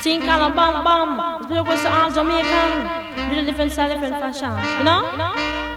Think kind of bomb bomb. Blue was to arms of me, come. Little different style, different fashion. You know? You know?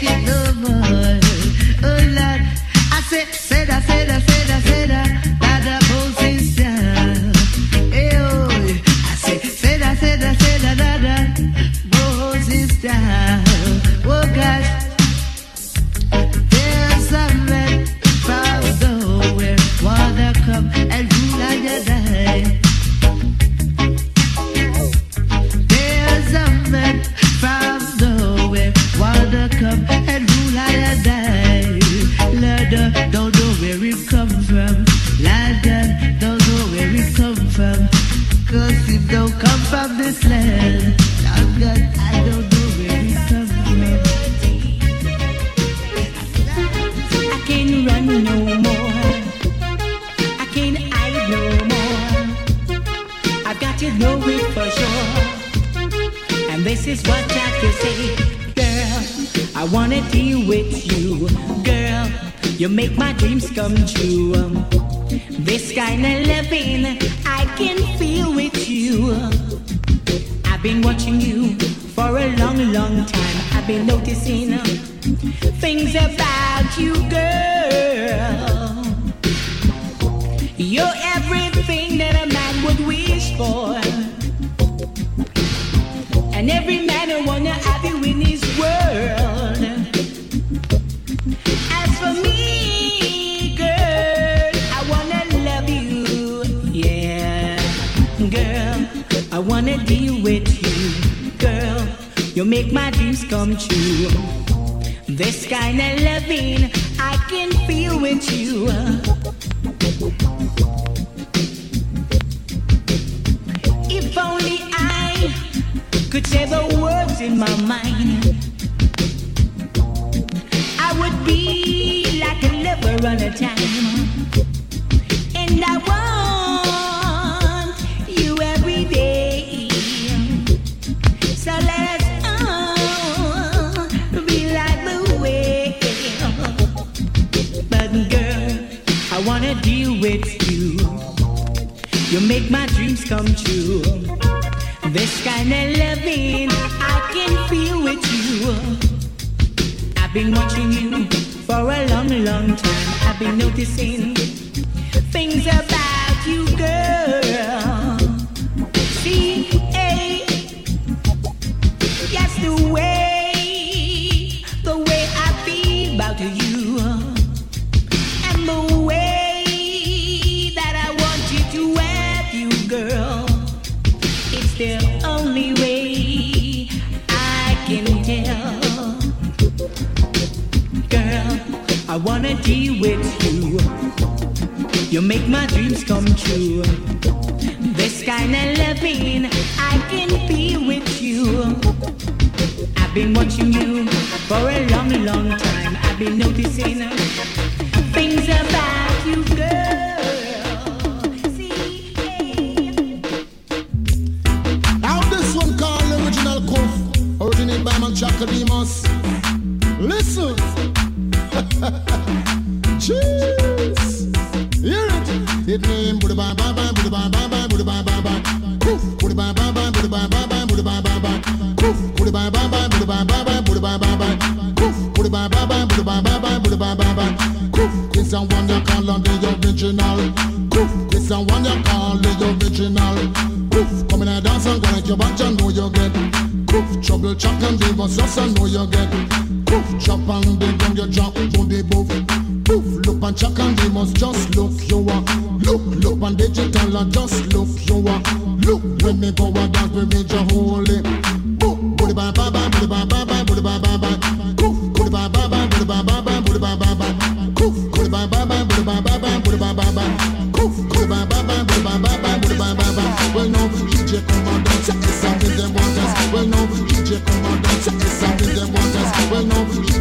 keep with you. You make my dreams come true. This kind of loving I can feel with you. I've been watching you for a long, long time. I've been noticing things about you, girl.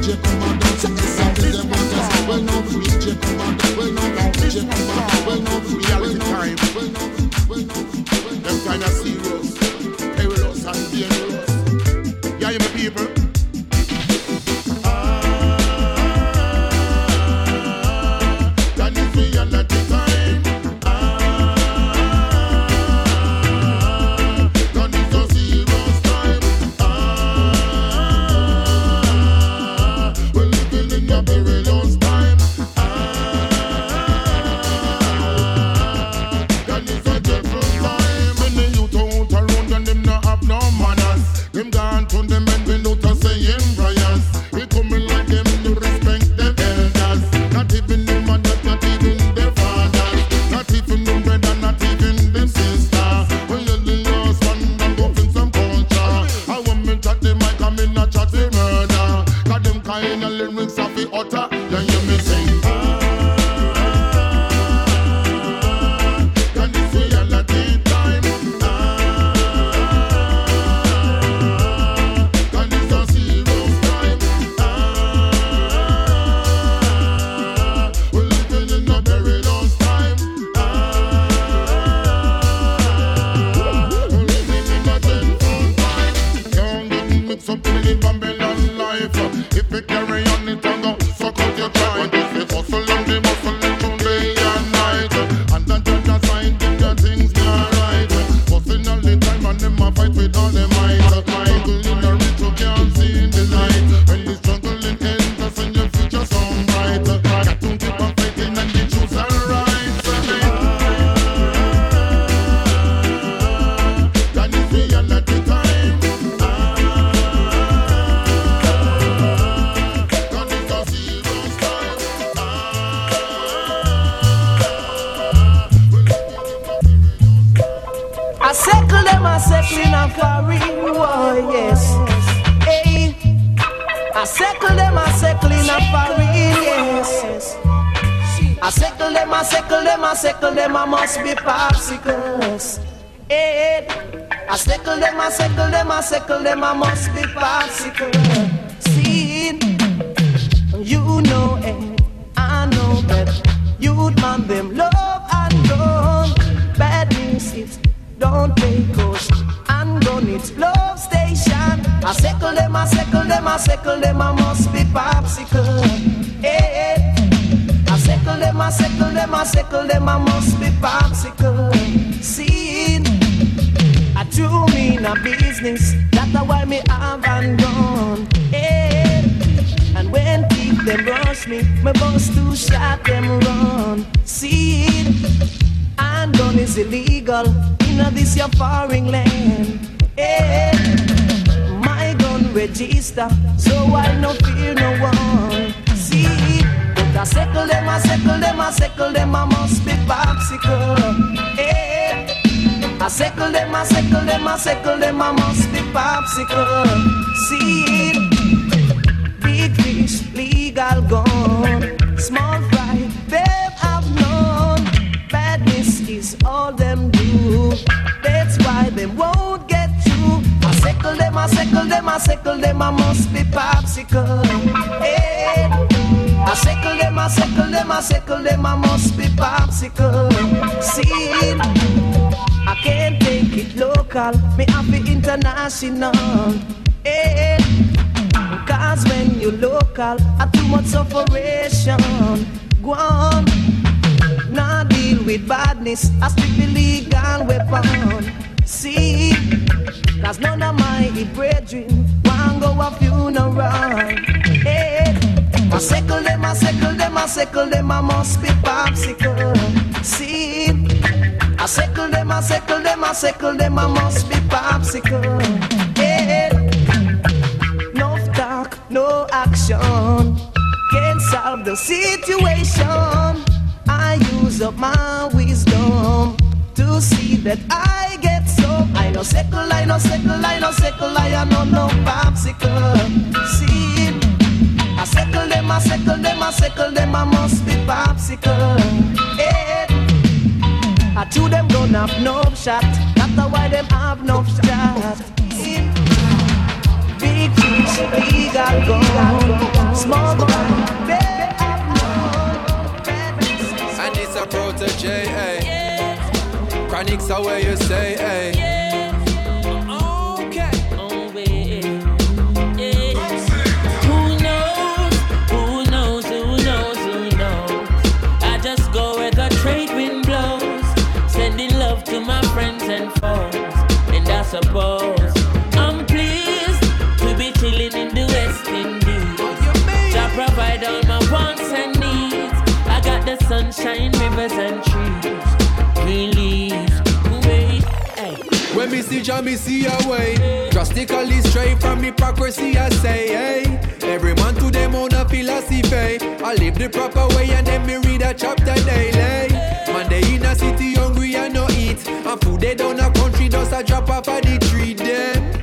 you come Circle them, I circle in a foreign, yes. I circle them, I circle them, I circle them, I must be popsicles. Hey, I circle them, I circle them, I circle them, I must be popsicles. See, you know it, I know that. You'd man them love and gun. Bad news is don't take us and gun it's love. I circle them, I circle them, I circle them, I must be popsicle. Hey, I circle them, I circle them, I circle them, I must be popsicle. See, I do mean a business, that's why me have and gone. Hey, and when people them rush me, my boss to shot them run. See, and gun is illegal in this your foreign land. Hey, my gun register, so I no fear no one. See, but I circle them, I circle them, I circle them, I must be popsicle. Eh, hey, I circle them, I circle them, I circle them, I must be popsicle. See, big fish, legal gun, small fry, babe, I've known. Badness is all them do. That's why they won't get. Circle them, I circle them, I circle them, I must be popsicle. Eh. Hey, I circle them, I circle them, I circle them, I must be popsicle. See, I can't take it local, me have it international. Eh. Hey, Cause when you local, I too much sufferation. Go on, now deal with badness, I the legal weapon. See, cause none of my brethren want go a funeral. Hey, I circle them, I circle them, I circle them, I must be popsicle. See, I circle them, I circle them, I circle them, I must be popsicle. Hey, no talk, no action Can't solve the situation. I use up my wisdom to see that I. Know sickle, I know sickle, I know sickle, I know no popsicle. See, I sickle them, I sickle them, I sickle them, I must be popsicle. Hey, I chew them don't have no shot. That's why them have no shot. Big fish, legal gun, small gun, they have no. And it's a Protoje, eh? Chronixx are where you say, eh? Suppose I'm pleased to be chilling in the West Indies. Jah provide all my wants and needs. I got the sunshine, rivers and trees, green leaves. Hey. When me see Jah, me see a way. Drastically straight from hypocrisy, I say, hey. Every man to them own a philosophy. I live the proper way and then me read a chapter daily. Man, they in a city hungry and no eat. And food they down a country just a drop off of the tree them.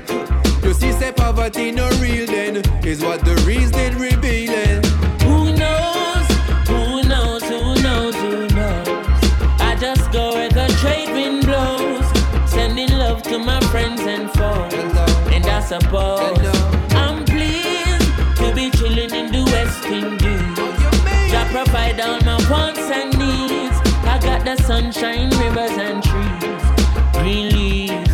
You see, say poverty no real then. Is what the reason revealing. Who knows? Who knows? Who knows? Who knows? I just go where the trade wind blows, sending love to my friends and foes. And I suppose the sunshine, rivers and trees, green leaves.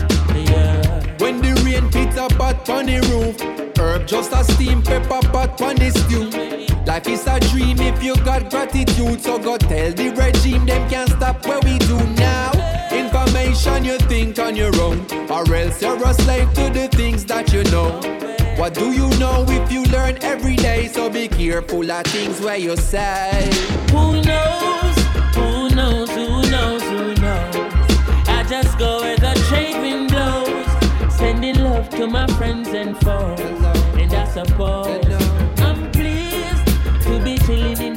Yeah. When the rain pits a pot on the roof, herb just a steam pepper pot on the stew. Life is a dream if you got gratitude, so go tell the regime them can't stop what we do now. Information you think on your own, or else you're a slave to the things that you know. What do you know if you learn every day? So be careful of things where you say. Who knows? Knows? Who knows? Who knows? I just go where the trade wind blows, sending love to my friends and foes. And I suppose I'm pleased to be chilling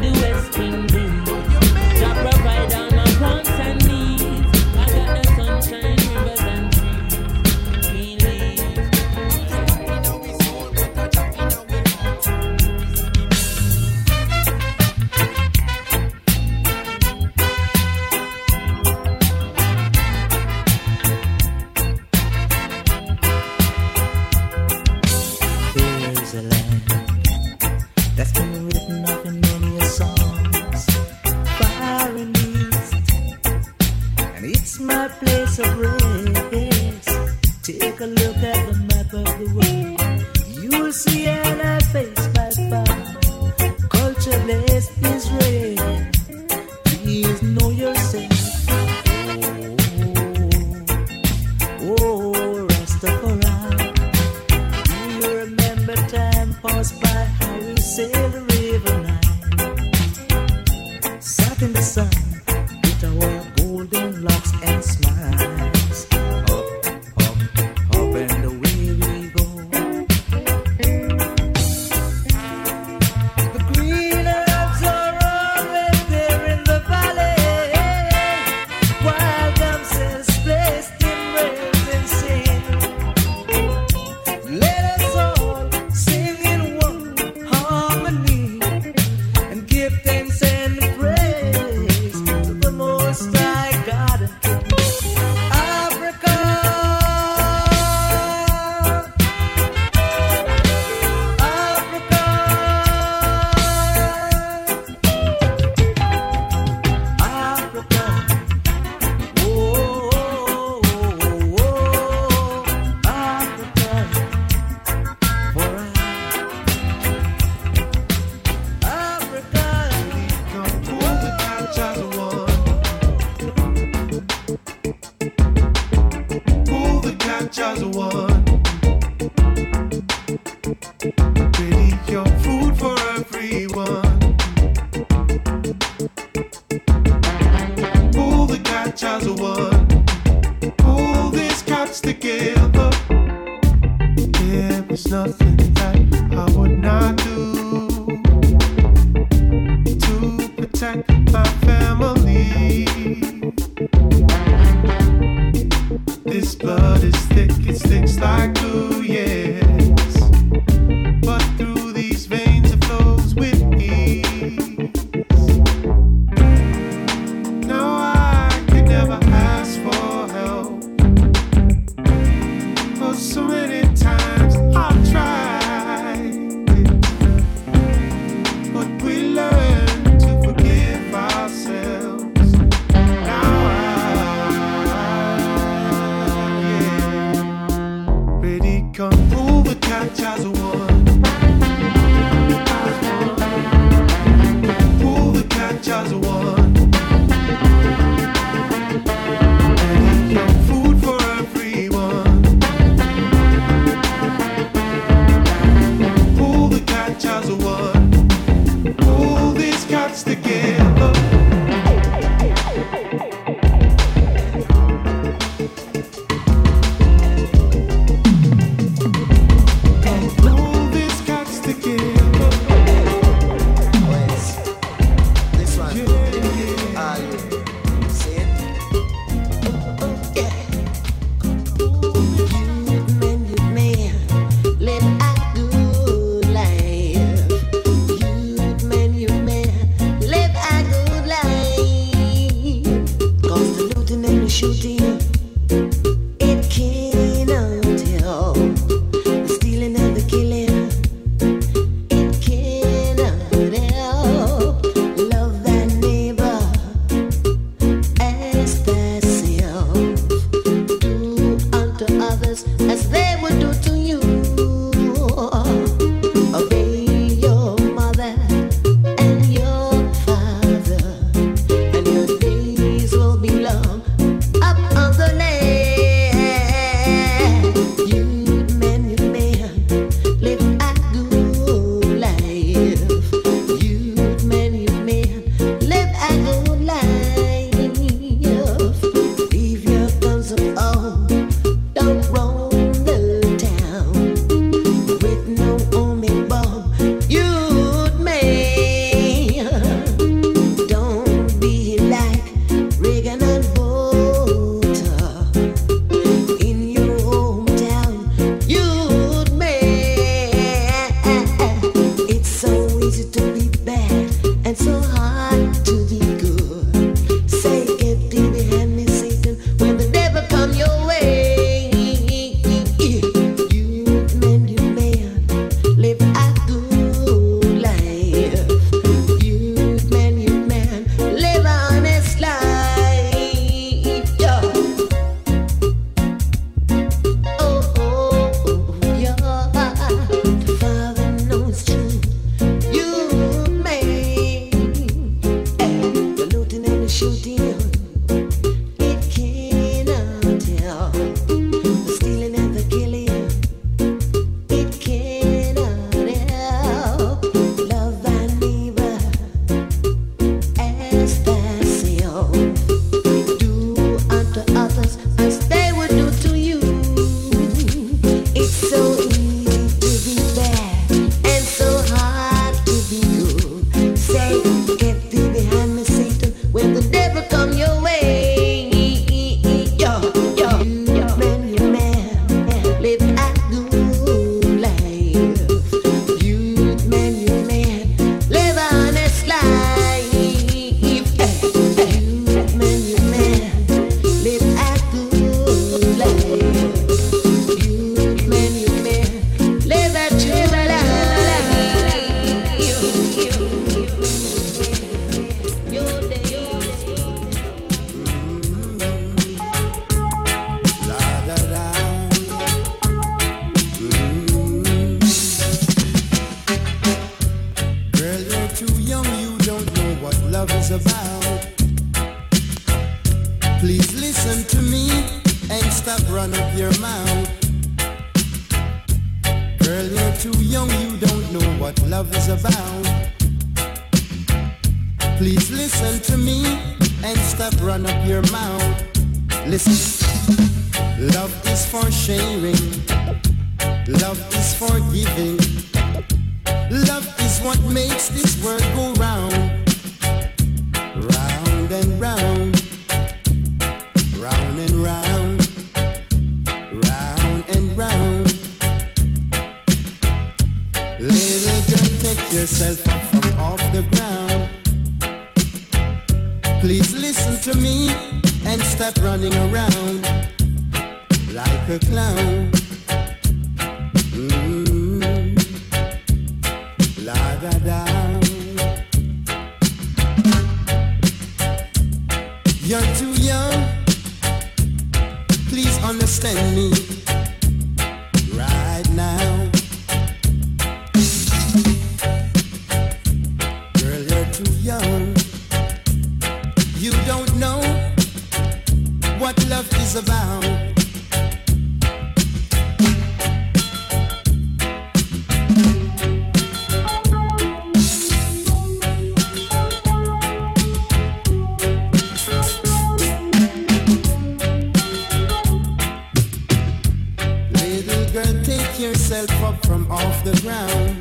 down.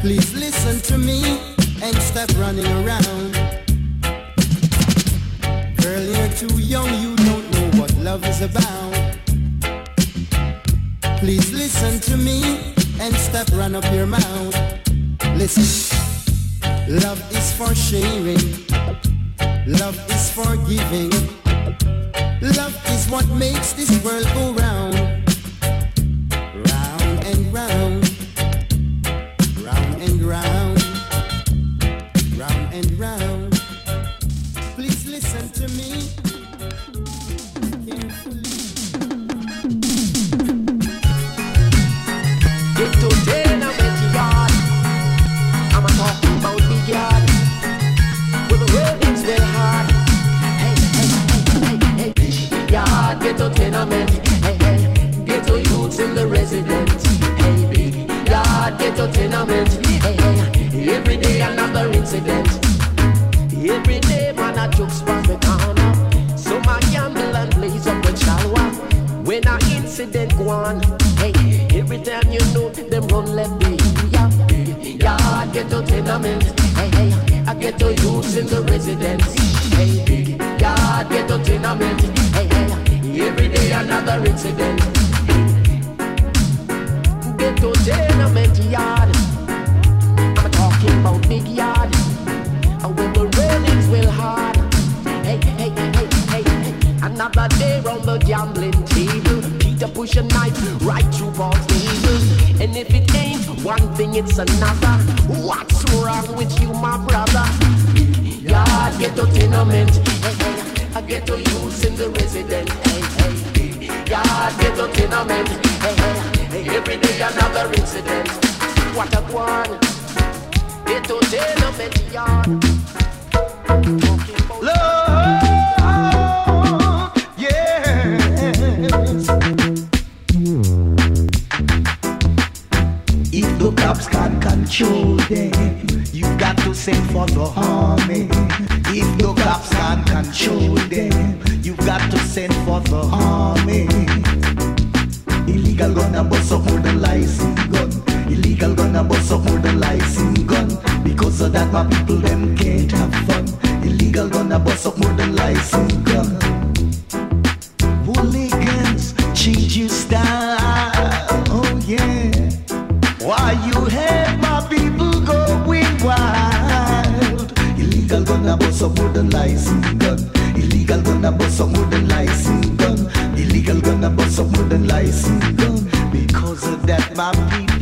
Please listen to me and stop running around. Girl, you're too young, you don't know what love is about. Please listen to me and stop run up your mouth. Listen, love is for sharing. Love is for giving. Love is what makes this world go round. The cops can't control them. You got to send for the army. If the cops can't control them, you got to send for the army. Illegal gonna bust up with the license gun. Illegal gonna bust up with the license gun. Because of that, my people them can't have fun. Illegal gonna bust up with the license gun. Hooligans, change your style. some wooden license gun. Illegal gonna bust some wooden license gun. Illegal gonna bust some wooden license gun. Because of that, my people.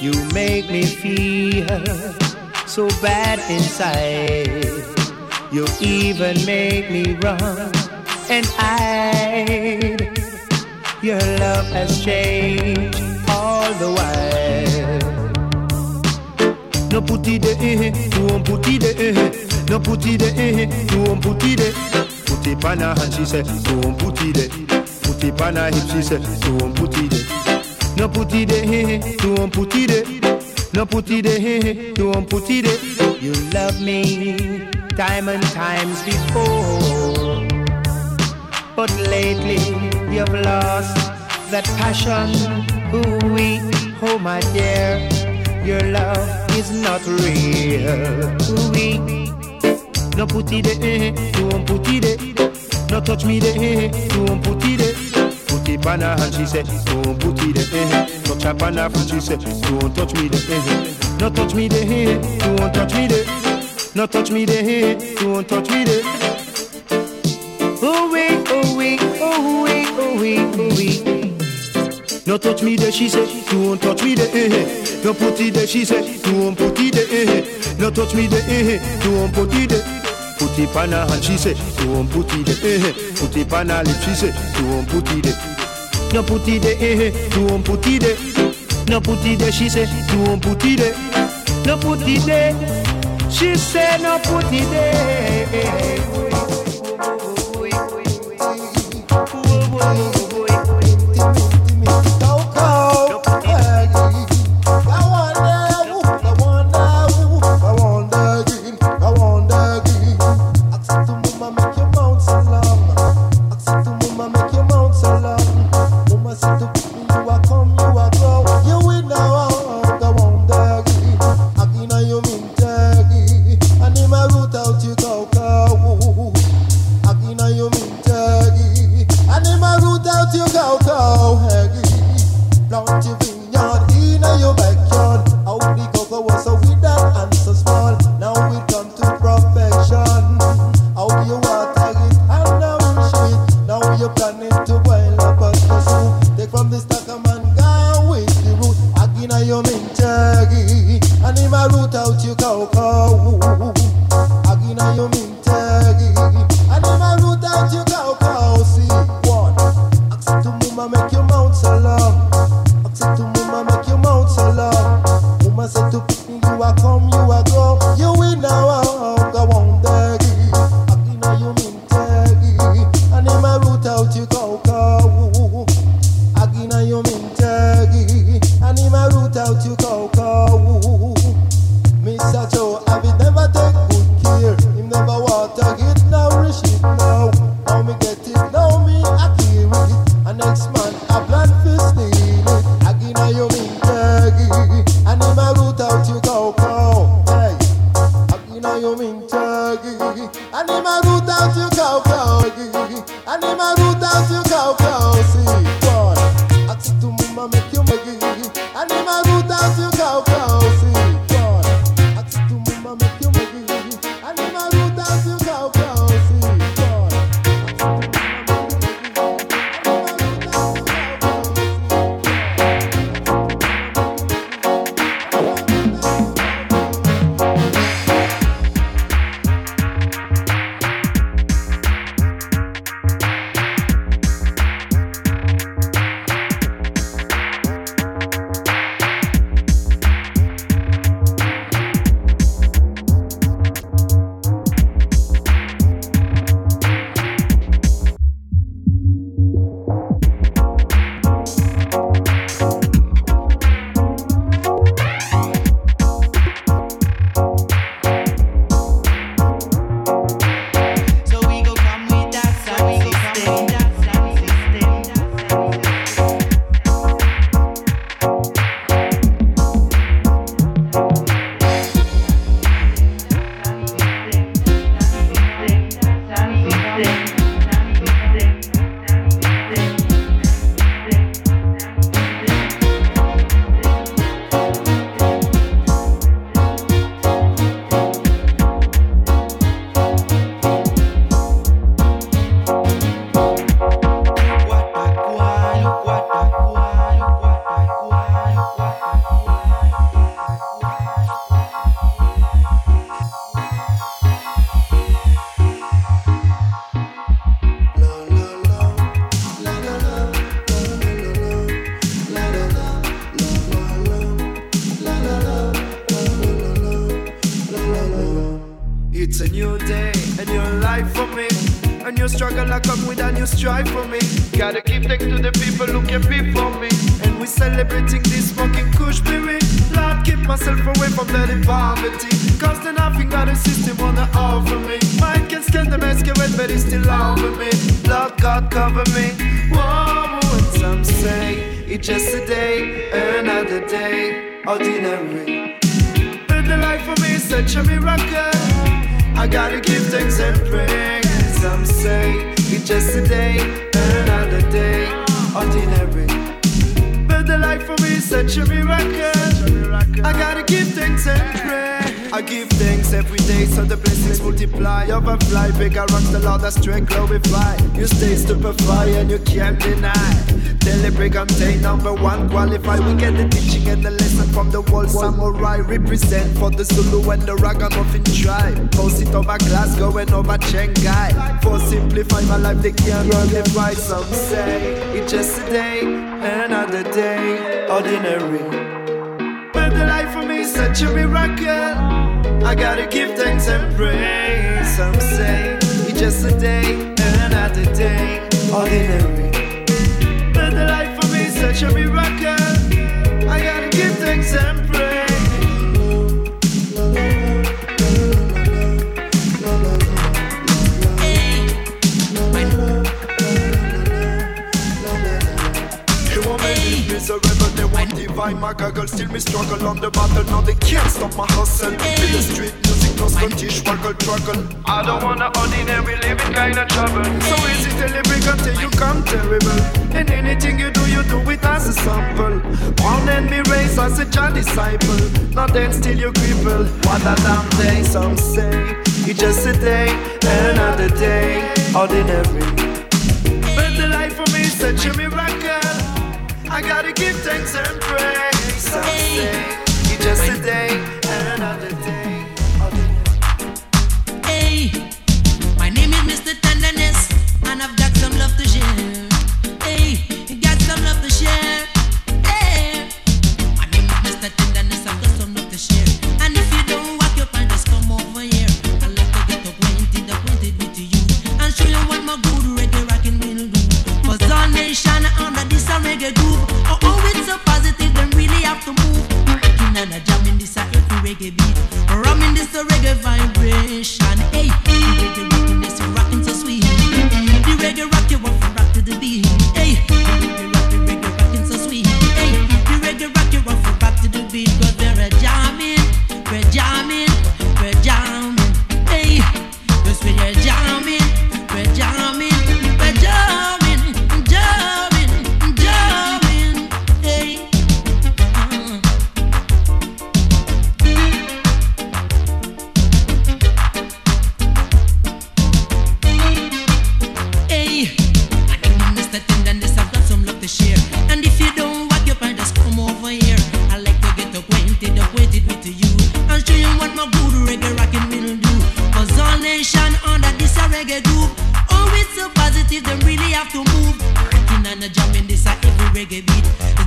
You make me feel so bad inside. You even make me run and hide. Your love has changed all the while. No putty de eh, no putty de eh, no putty de eh, no putty de. Put it on hand, she said, no putty de. Put it on hip, she said, no putty de. No put putty de eh, no putty de. No putty de eh, no putty de. You love me time and times before, but lately you've lost that passion. Ooh, we, oh my dear, your love is not real. Ooh, we, no put putty de eh, no putty de. No touch me de eh, no putty de. Put it on her hand, she said, don't it there. Eh. Touch her on her foot, she said, don't touch me there. Eh. No touch me there, eh. don't touch me there. No touch me there, eh. don't touch me there. Oh wait, oh wait, oh wait, oh wait, oh wait. No touch me there, she said, don't touch me there. Eh. Put it there, she said, don't it there. Eh. No touch me there, eh. don't put it there. Put it on her hand, she said, don't it there. Eh. Put it on her lips, she said, don't put it there. No put it there, eh, don't put it there. No put it there, she said, don't put it there. No put it there, she said, no put it they can't live right. Some say it's just a day, another day, ordinary. But the life for me is such a miracle. I gotta give thanks and praise. Some say it's just a day, another day, ordinary. But the life for me is such a miracle. Divine My girl still me struggle on the battle? Now they can't stop my hustle. Feel the street music, no spongy, struggle, struggle. I don't wanna ordinary living kind of trouble. So easy to live until you come terrible? And anything you do, you do it as a sample. Born and be raised as a child disciple. Now then still you cripple. What a damn day, some say. It's just a day, another day. Ordinary. But the life for me is such a miracle I gotta give thanks and praise. Some say it's just a day, and another day. Hey, my name is Mr. Tenderness, and I've got some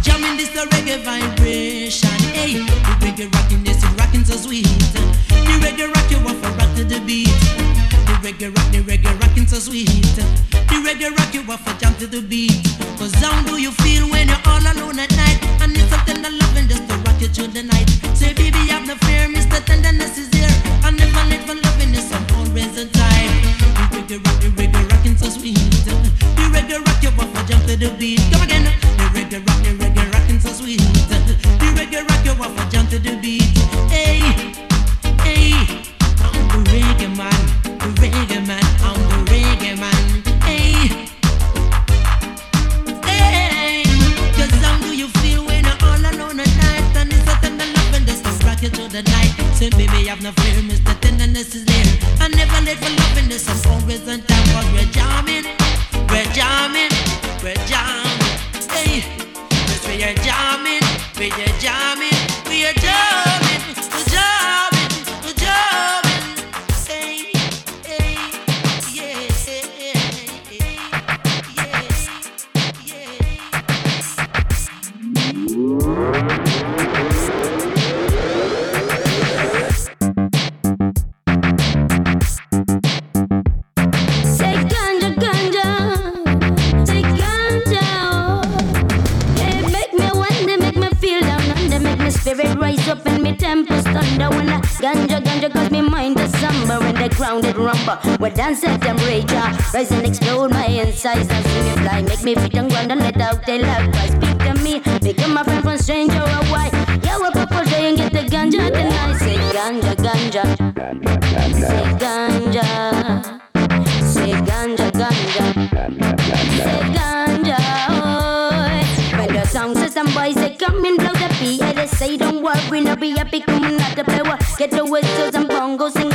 jamming this a reggae vibration. Hey, the reggae rockin' this is rockin' so sweet. The reggae rock you want for rock to the beat. The reggae rock, the reggae rockin' so sweet. The reggae rock you off a jump to the beat. Cause how do you feel when you're all alone at night? And it's something I love and just to rock you through the night. Say, baby, have no fear, Mr. Tenderness is here. I never let for loving this, I'm always on time. The reggae rock, the reggae rockin' so sweet. The reggae rock you off a jump to the beat. Come again. The reggae rock, the reggae rockin' so sweet. The reggae rock you off a jump to the beat. Hey, hey, I'm the reggae man, the reggae man, I'm the reggae man. Hey. Hey, 'cause how do you feel when you're all alone at night? And it's a tender and just to rock you through the night. Say, baby, have no fear, Mr. Tenderness is there. I never this, we're jamming, we're jamming, we're we are jamming, we are jamming, we are jamming, I wanna ganja ganja cause me mind is somber when the grounded rumba. Well dance at them rage ah. Rise and explode my insides and see me fly. Make me feel ground and let out they love. I speak to me, become my friend from stranger or why. Yeah, up up all day and get the ganja tonight. Say ganja ganja. Say ganja. Say don't worry, no be happy, come not the power. Get the whistles and bongos, sing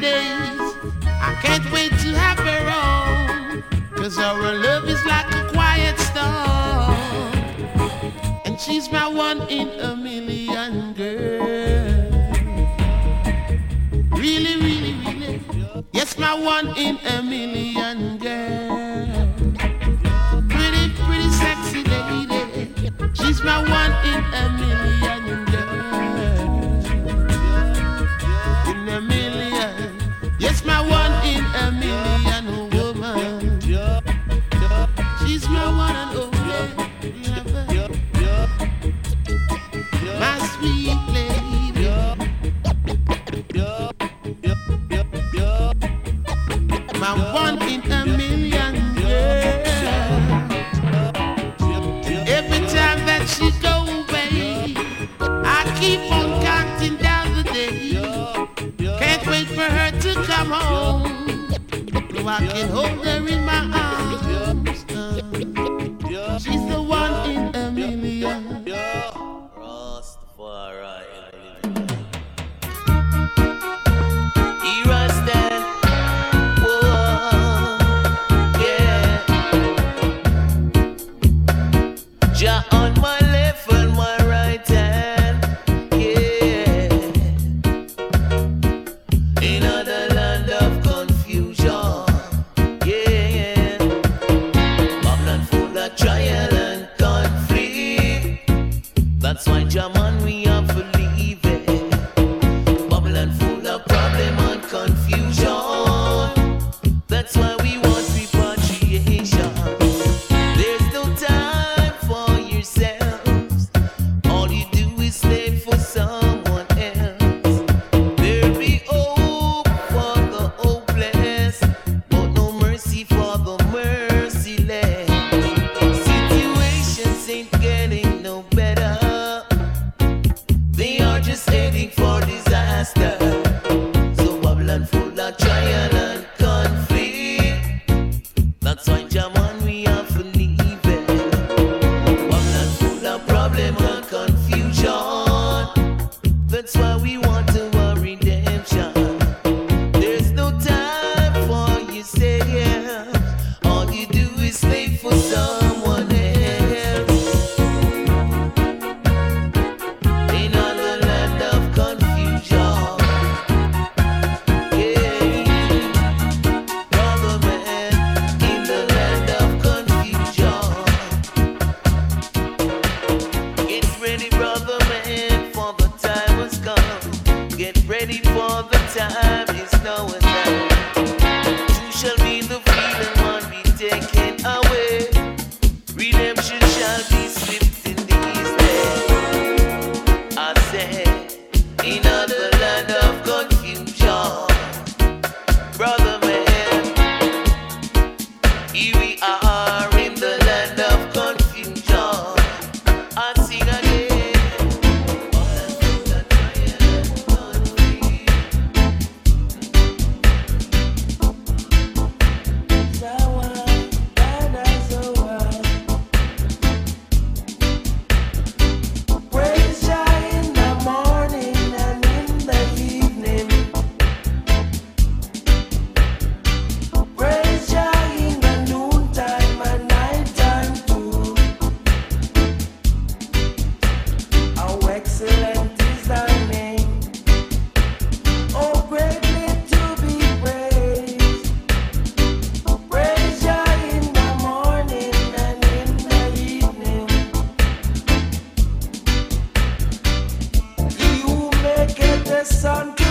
days. I can't wait to have her on. Cause our love is like a quiet storm. And she's my one in a million girl. Really, really, really. Yes, my one in a million. Yes,